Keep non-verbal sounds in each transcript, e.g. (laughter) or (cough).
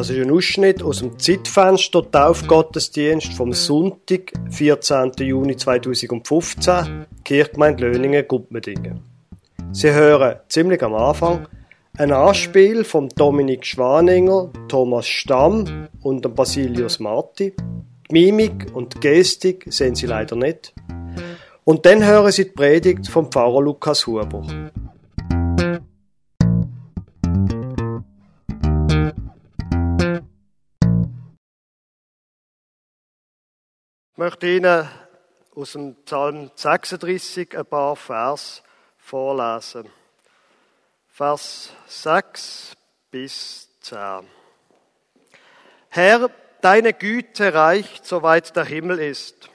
Das ist ein Ausschnitt aus dem Zeitfenster Taufgottesdienst vom Sonntag, 14. Juni 2015, Kirchgemeinde Löningen, Guppmedingen. Sie hören ziemlich am Anfang ein Anspiel vom Dominik Schwaninger, Thomas Stamm und Basilius Marti. Die Mimik und die Gestik sehen Sie leider nicht. Und dann hören Sie die Predigt vom Pfarrer Lukas Huber. Möchte Ihnen aus dem Psalm 36 ein paar Vers vorlesen. Vers 6 bis 10. Herr, deine Güte reicht, soweit der Himmel ist,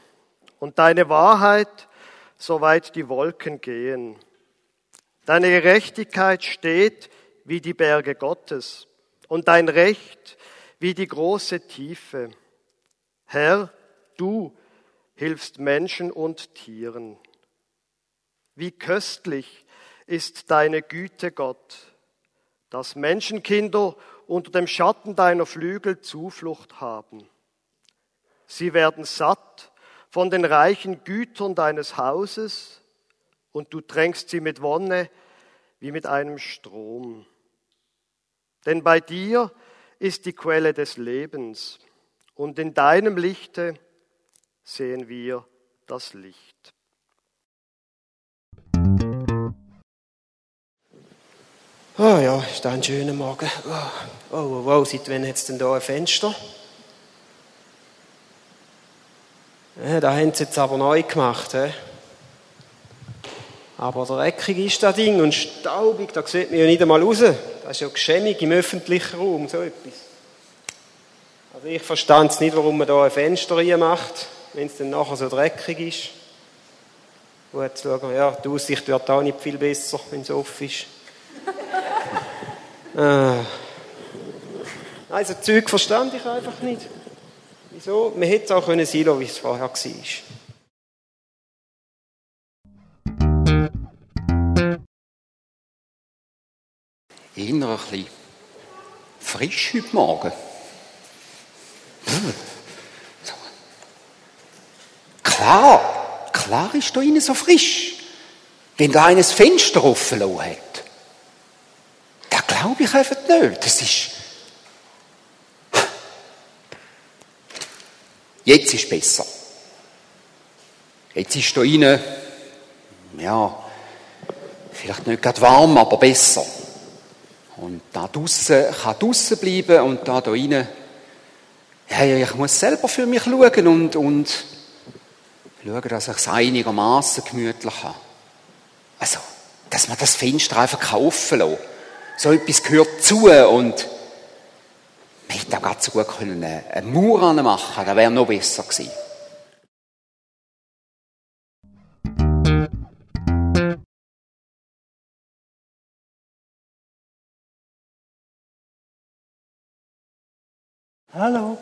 und deine Wahrheit, soweit die Wolken gehen. Deine Gerechtigkeit steht wie die Berge Gottes, und dein Recht wie die große Tiefe. Herr, Du hilfst Menschen und Tieren. Wie köstlich ist deine Güte, Gott, dass Menschenkinder unter dem Schatten deiner Flügel Zuflucht haben. Sie werden satt von den reichen Gütern deines Hauses und du tränkst sie mit Wonne wie mit einem Strom. Denn bei dir ist die Quelle des Lebens und in deinem Lichte sehen wir das Licht. Oh ja, ist ein schöner Morgen. Oh, oh, oh, oh seit wann hat es denn da ein Fenster? Ja, da haben sie jetzt aber neu gemacht. He? Aber dreckig ist das Ding und staubig, da sieht man ja nicht einmal raus. Das ist ja geschämig im öffentlichen Raum, so etwas. Also ich verstand es nicht, warum man da ein Fenster macht wenn es dann nachher so dreckig ist. Gut zu schauen, ja, die Aussicht wird auch nicht viel besser, wenn es offen ist. äh. (laughs) Also Zeug verstand ich einfach nicht. Wieso? Man hätte es auch können sein wie es vorher war. Eher ein bisschen frisch heute Morgen. Klar, klar ist da innen so frisch. Wenn da eines Fenster offen hat. Da glaube ich einfach nicht. Das ist. Jetzt ist besser. Jetzt ist da innen, ja, vielleicht nicht gerade warm, aber besser. Und da draussen kann draussen bleiben und da da innen, ja, ich muss selber für mich schauen und, und schauen, dass ich es einigermaßen gemütlich habe. Also, dass man das Fenster einfach kaufen lassen So etwas gehört zu und man hätte auch ganz gut können eine Mauer machen das wäre noch besser gewesen. Hallo.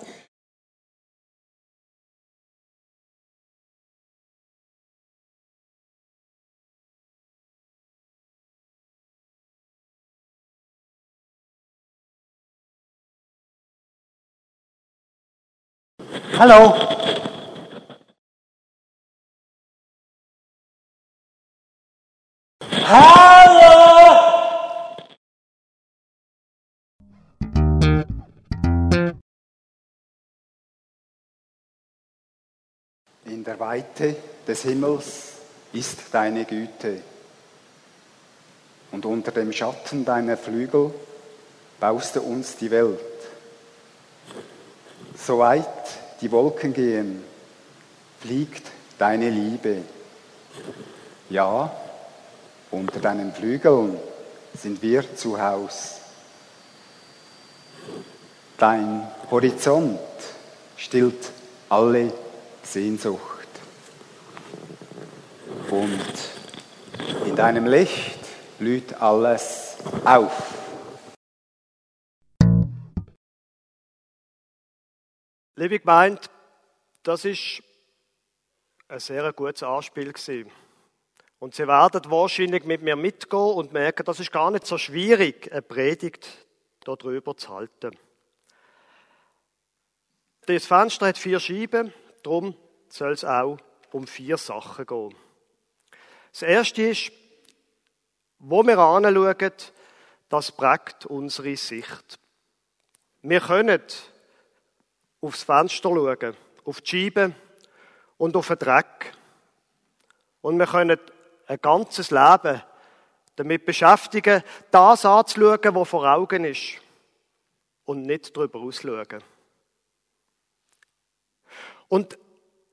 Hallo. Hallo. In der Weite des Himmels ist deine Güte, und unter dem Schatten deiner Flügel baust du uns die Welt. So weit die Wolken gehen, fliegt deine Liebe. Ja, unter deinen Flügeln sind wir zu Haus. Dein Horizont stillt alle Sehnsucht. Und in deinem Licht blüht alles auf. Liebe Gemeinde, das ist ein sehr gutes Anspiel. Und Sie werden wahrscheinlich mit mir mitgehen und merken, das ist gar nicht so schwierig, eine Predigt darüber zu halten. Das Fenster hat vier Scheiben, darum soll es auch um vier Sachen gehen. Das erste ist, wo wir anschauen, das prägt unsere Sicht. Wir können aufs Fenster schauen, auf die Scheibe und auf den Dreck. Und wir können ein ganzes Leben damit beschäftigen, das anzuschauen, was vor Augen ist. Und nicht darüber ausschauen. Und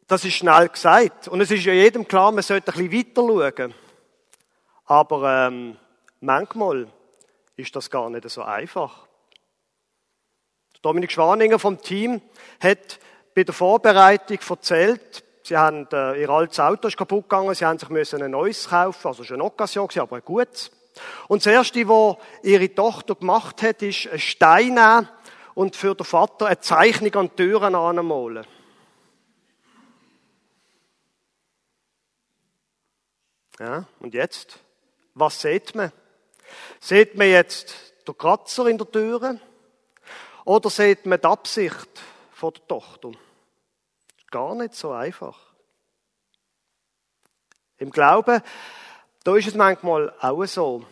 das ist schnell gesagt. Und es ist ja jedem klar, man sollte ein bisschen weiter schauen. Aber ähm, manchmal ist das gar nicht so einfach. Dominik Schwaninger vom Team hat bei der Vorbereitung erzählt, sie haben, äh, ihr altes Auto ist kaputt gegangen, sie haben sich müssen ein neues kaufen, also schon eine Occasion aber ein gutes. Und das erste, was ihre Tochter gemacht hat, ist einen Stein nehmen und für den Vater eine Zeichnung an die Türen anmalen. Ja, und jetzt? Was sieht man? Sieht man jetzt den Kratzer in der Türe? Oder sieht man die Absicht von der Tochter? Gar nicht so einfach. Im Glauben, da ist es manchmal auch so.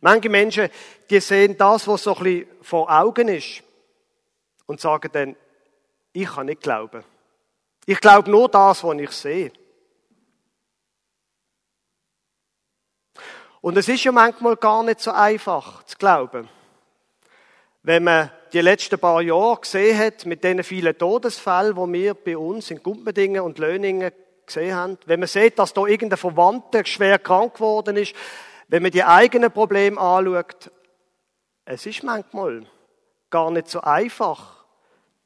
Manche Menschen, die sehen das, was so ein bisschen vor Augen ist und sagen dann, ich kann nicht glauben. Ich glaube nur das, was ich sehe. Und es ist ja manchmal gar nicht so einfach zu glauben. Wenn man die letzten paar Jahre gesehen hat, mit den vielen Todesfällen, die wir bei uns in Gumpendingen und Löningen gesehen haben, wenn man sieht, dass da irgendein Verwandter schwer krank geworden ist, wenn man die eigenen Probleme anschaut, es ist manchmal gar nicht so einfach,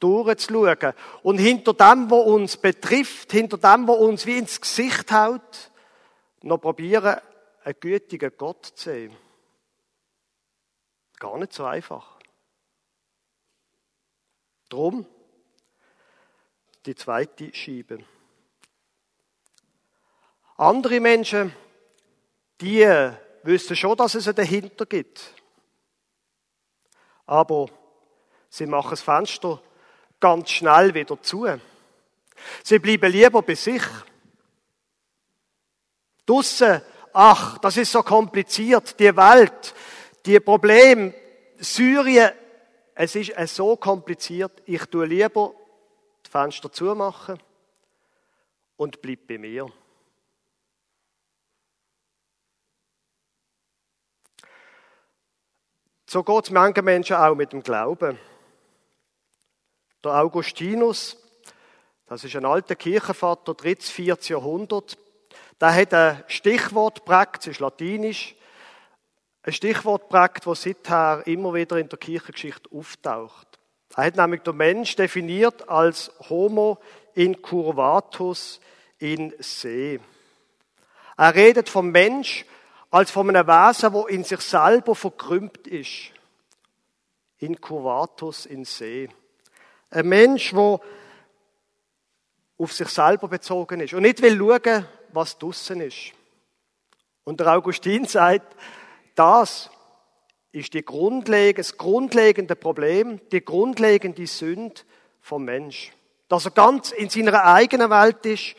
durchzuschauen. Und hinter dem, was uns betrifft, hinter dem, was uns wie ins Gesicht haut, noch probieren, einen gütigen Gott zu sehen. Gar nicht so einfach. Drum die zweite Schiebe. Andere Menschen, die wissen schon, dass es einen dahinter gibt. Aber sie machen das Fenster ganz schnell wieder zu. Sie bleiben lieber bei sich. Dusse ach, das ist so kompliziert, die Welt, die Probleme, Syrien, es ist so kompliziert, ich tue lieber die Fenster zumachen und bleib bei mir. So geht es manchen Menschen auch mit dem Glauben. Der Augustinus, das ist ein alter Kirchenvater, 3. 4. Jahrhundert, da hat ein Stichwort prägt, das ist latinisch, ein Stichwort prägt, das seither immer wieder in der Kirchengeschichte auftaucht. Er hat nämlich den Mensch definiert als Homo incurvatus in se. Er redet vom Mensch als von einem Wesen, wo in sich selber verkrümmt ist. Incurvatus in se. Ein Mensch, wo auf sich selber bezogen ist und nicht will schauen, was draussen ist. Und der Augustin sagt, das ist die grundlegende, das grundlegende Problem, die grundlegende Sünde vom Mensch. Dass er ganz in seiner eigenen Welt ist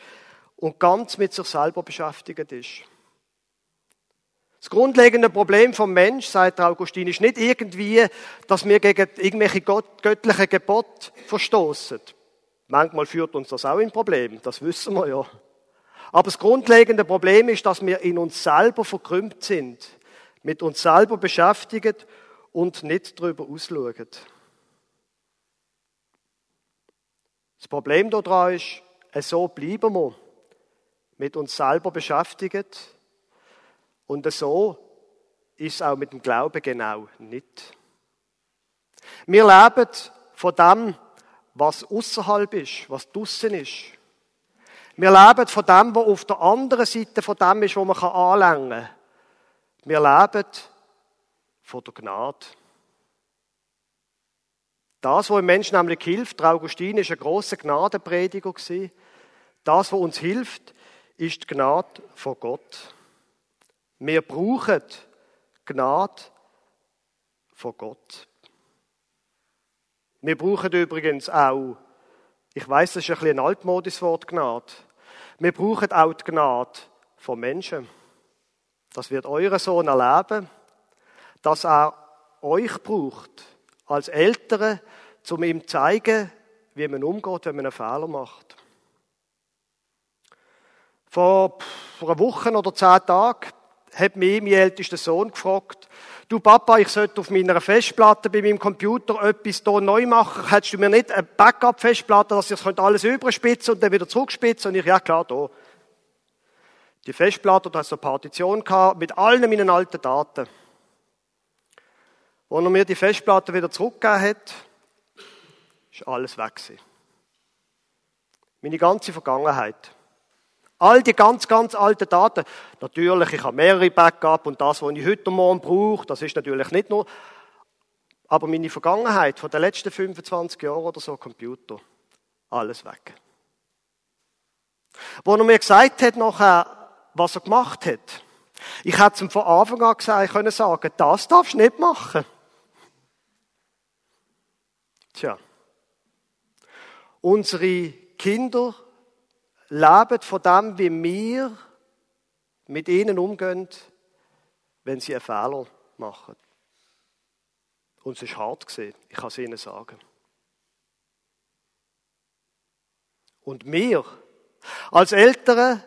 und ganz mit sich selber beschäftigt ist. Das grundlegende Problem vom Mensch, sagt Augustin, ist nicht irgendwie, dass wir gegen irgendwelche göttlichen Gebote verstoßen. Manchmal führt uns das auch in Problem, das wissen wir ja. Aber das grundlegende Problem ist, dass wir in uns selber verkrümmt sind, mit uns selber beschäftigt und nicht darüber ausschauen. Das Problem daran ist, so bleiben wir mit uns selber beschäftigt und so ist es auch mit dem Glauben genau nicht. Wir leben von dem, was außerhalb ist, was draussen ist. Wir leben von dem, was auf der anderen Seite von dem ist, wo man anlängen kann. Wir leben von der Gnade. Das, was dem Menschen nämlich hilft, der Augustin ist ein grosser Gnadenprediger. Das, was uns hilft, ist die Gnade von Gott. Wir brauchen Gnade von Gott. Wir brauchen übrigens auch Ich weiß, das ist ein bisschen ein altmodisches Wort, Gnade. Wir brauchen auch die Gnade von Menschen. Das wird euer Sohn erleben, dass er euch braucht, als Eltern, um ihm zu zeigen, wie man umgeht, wenn man einen Fehler macht. Vor, einer Woche oder zehn Tagen hat mich mein ältester Sohn gefragt, du Papa, ich sollte auf meiner Festplatte bei meinem Computer etwas hier neu machen. Hättest du mir nicht eine Backup-Festplatte, dass ich alles überspitzen und dann wieder zurückspitzen? Und ich, ja klar, da. Die Festplatte, hast du eine Partition gehabt, mit allen meinen alten Daten. Als er mir die Festplatte wieder zurückgegeben hat, ist alles weg gewesen. Meine ganze Vergangenheit. All die ganz, ganz alten Daten. Natürlich, ich habe mehrere Backup und das, was ich heute Morgen brauche, das ist natürlich nicht nur. Aber meine Vergangenheit von den letzten 25 Jahren oder so, Computer, alles weg. Wo er mir gesagt hat, nachher, was er gemacht hat, ich hätte ihm von Anfang an gesagt, können sagen, das darfst du nicht machen. Tja. Unsere Kinder leben von dem, wie wir mit ihnen umgehen, wenn sie einen Fehler machen. Und es ist hart gesehen, ich kann es ihnen sagen. Und wir, als Eltern,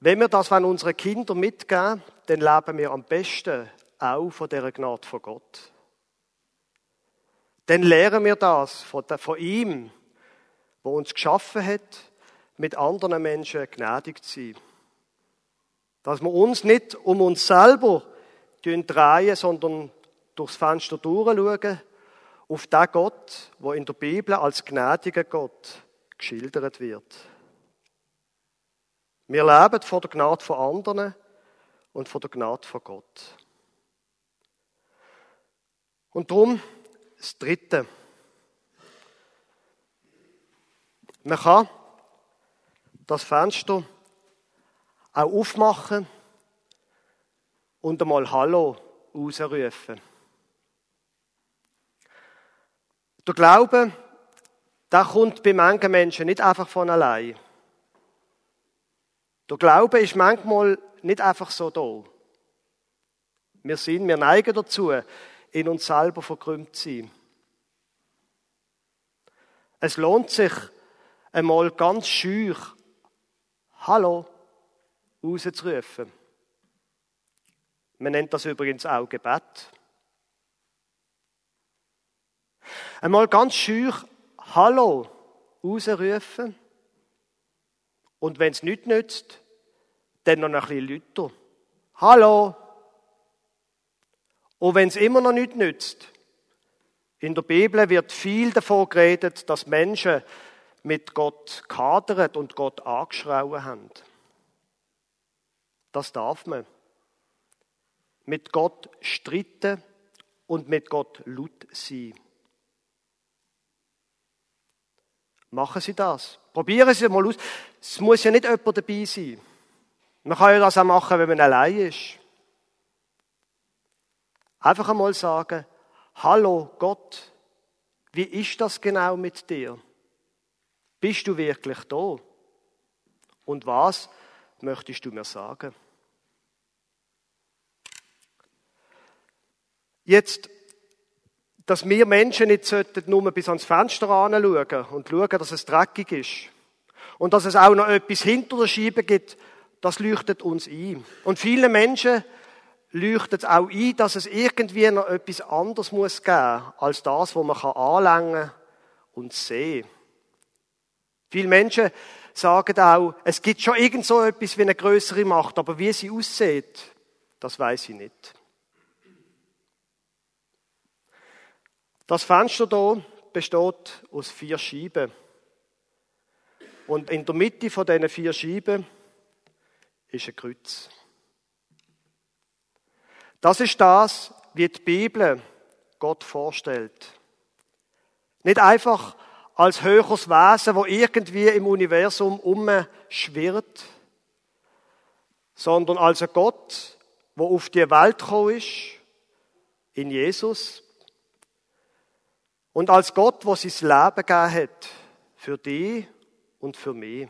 wenn wir das an unsere Kinder mitgeben, dann leben wir am besten auch von dieser Gnade von Gott. Dann lernen wir das von, ihm, der uns geschaffen hat, mit anderen Menschen gnädig zu sein. Dass wir uns nicht um uns selber drehen, sondern durchs Fenster durchschauen, auf den Gott, der in der Bibel als gnädiger Gott geschildert wird. Wir leben vor der Gnade von anderen und vor der Gnade von Gott. Und darum das Dritte. Man kann das Fenster auch aufmachen und einmal Hallo rausrufen. Der Glaube, der kommt bei manchen Menschen nicht einfach von allein. Der Glaube ist manchmal nicht einfach so da. Wir sind, wir neigen dazu, in uns selber verkrümmt zu sein. Es lohnt sich, einmal ganz schüch Hallo rauszurufen. Man nennt das übrigens auch Gebet. Einmal ganz schüch Hallo rausrufen. Und wenn es nicht nützt, dann noch ein bisschen lauter. Hallo. Und wenn es immer noch nicht nützt, in der Bibel wird viel davon geredet, dass Menschen mit Gott kadert und Gott angeschrauen haben. Das darf man. Mit Gott streiten und mit Gott laut sein. Machen Sie das. Probieren Sie mal aus. Es muss ja nicht jemand dabei sein. Man kann ja das auch machen, wenn man allein ist. Einfach einmal sagen, hallo Gott, wie ist das genau mit dir? Bist du wirklich da? Und was möchtest du mir sagen? Jetzt, dass wir Menschen nicht nur bis ans Fenster anschauen und schauen, dass es dreckig ist. Und dass es auch noch etwas hinter der Scheibe gibt, das leuchtet uns ein. Und viele Menschen leuchtet auch ein, dass es irgendwie noch etwas anderes muss geben, als das, was man anlängen und sehen kann. Viele Menschen sagen auch, es gibt schon irgend so etwas wie eine größere Macht, aber wie sie aussieht, das weiß ich nicht. Das Fenster hier besteht aus vier Scheiben. Und in der Mitte von diesen vier Scheiben ist ein Kreuz. Das ist das, wie die Bibel Gott vorstellt. Nicht einfach als höheres Wesen, wo irgendwie im Universum umschwirrt, sondern als ein Gott, wo auf die Welt gekommen ist, in Jesus, und als Gott, wo sein Leben gegeben hat Für dich und für mich.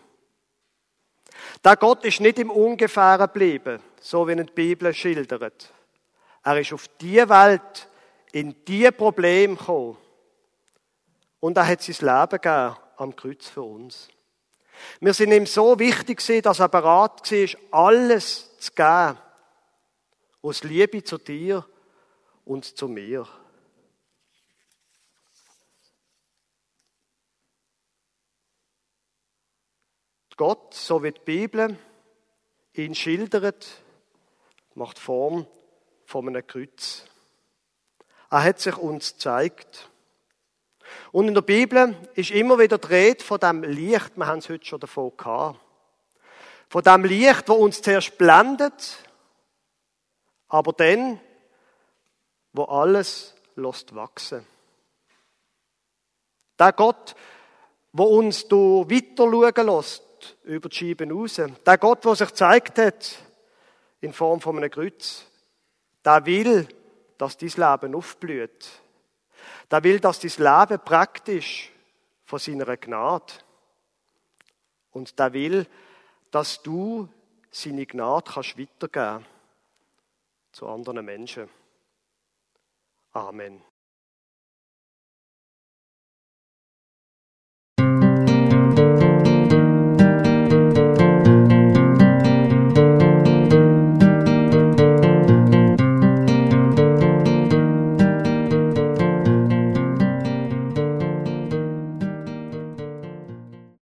Der Gott ist nicht im Ungefähren geblieben, so wie ihn die Bibel schildert. Er ist auf die Welt, in die Probleme gekommen. Und er hat sein Leben gegeben am Kreuz für uns. Wir sind ihm so wichtig dass er bereit war, alles zu geben. Aus Liebe zu dir und zu mir. Gott, so wie die Bibel ihn schildert, macht Form von einem Kreuz. Er hat sich uns gezeigt. Und in der Bibel ist immer wieder Rede von dem Licht, wir haben es heute schon davon gehabt. Von dem Licht, wo uns zuerst blendet, aber dann, wo alles lässt wachsen. Der Gott, wo uns du weiter schauen lässt, über die Scheiben raus. Der Gott, der sich gezeigt hat, in Form von einem Kreuz, der will, dass dein Leben aufblüht. Der will, dass dein Leben praktisch von seiner Gnade. Und der will, dass du seine Gnade kannst weitergeben zu anderen Menschen. Amen.